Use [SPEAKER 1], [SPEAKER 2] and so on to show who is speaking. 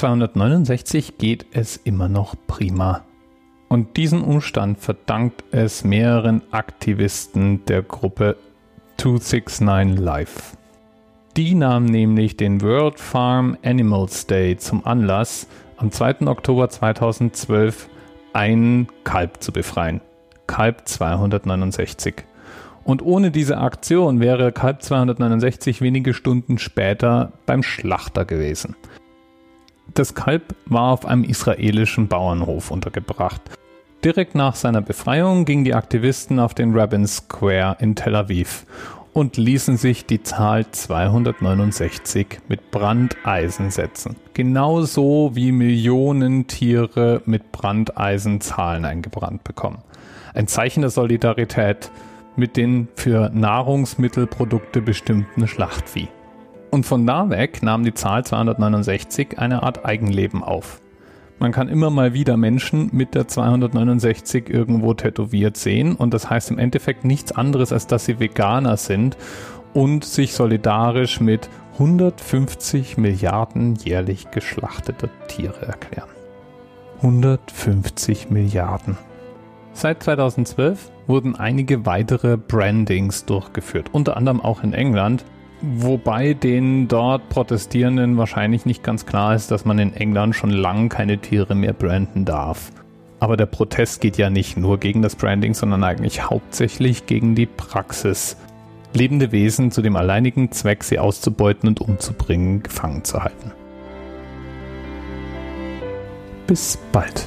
[SPEAKER 1] 269 geht es immer noch prima. Und diesen Umstand verdankt es mehreren Aktivisten der Gruppe 269 Life. Die nahm nämlich den World Farm Animals Day zum Anlass, am 2. Oktober 2012 ein Kalb zu befreien. Kalb 269. Und ohne diese Aktion wäre Kalb 269 wenige Stunden später beim Schlachter gewesen. Das Kalb war auf einem israelischen Bauernhof untergebracht. Direkt nach seiner Befreiung gingen die Aktivisten auf den Rabin Square in Tel Aviv und ließen sich die Zahl 269 mit Brandeisen setzen. Genauso wie Millionen Tiere mit Brandeisen Zahlen eingebrannt bekommen. Ein Zeichen der Solidarität mit den für Nahrungsmittelprodukte bestimmten Schlachtvieh. Und von da weg nahm die Zahl 269 eine Art Eigenleben auf. Man kann immer mal wieder Menschen mit der 269 irgendwo tätowiert sehen und das heißt im Endeffekt nichts anderes, als dass sie Veganer sind und sich solidarisch mit 150 Milliarden jährlich geschlachteter Tiere erklären. 150 Milliarden. Seit 2012 wurden einige weitere Brandings durchgeführt, unter anderem auch in England, Wobei den dort Protestierenden wahrscheinlich nicht ganz klar ist, dass man in England schon lange keine Tiere mehr branden darf. Aber der Protest geht ja nicht nur gegen das Branding, sondern eigentlich hauptsächlich gegen die Praxis, lebende Wesen zu dem alleinigen Zweck, sie auszubeuten und umzubringen, gefangen zu halten. Bis bald.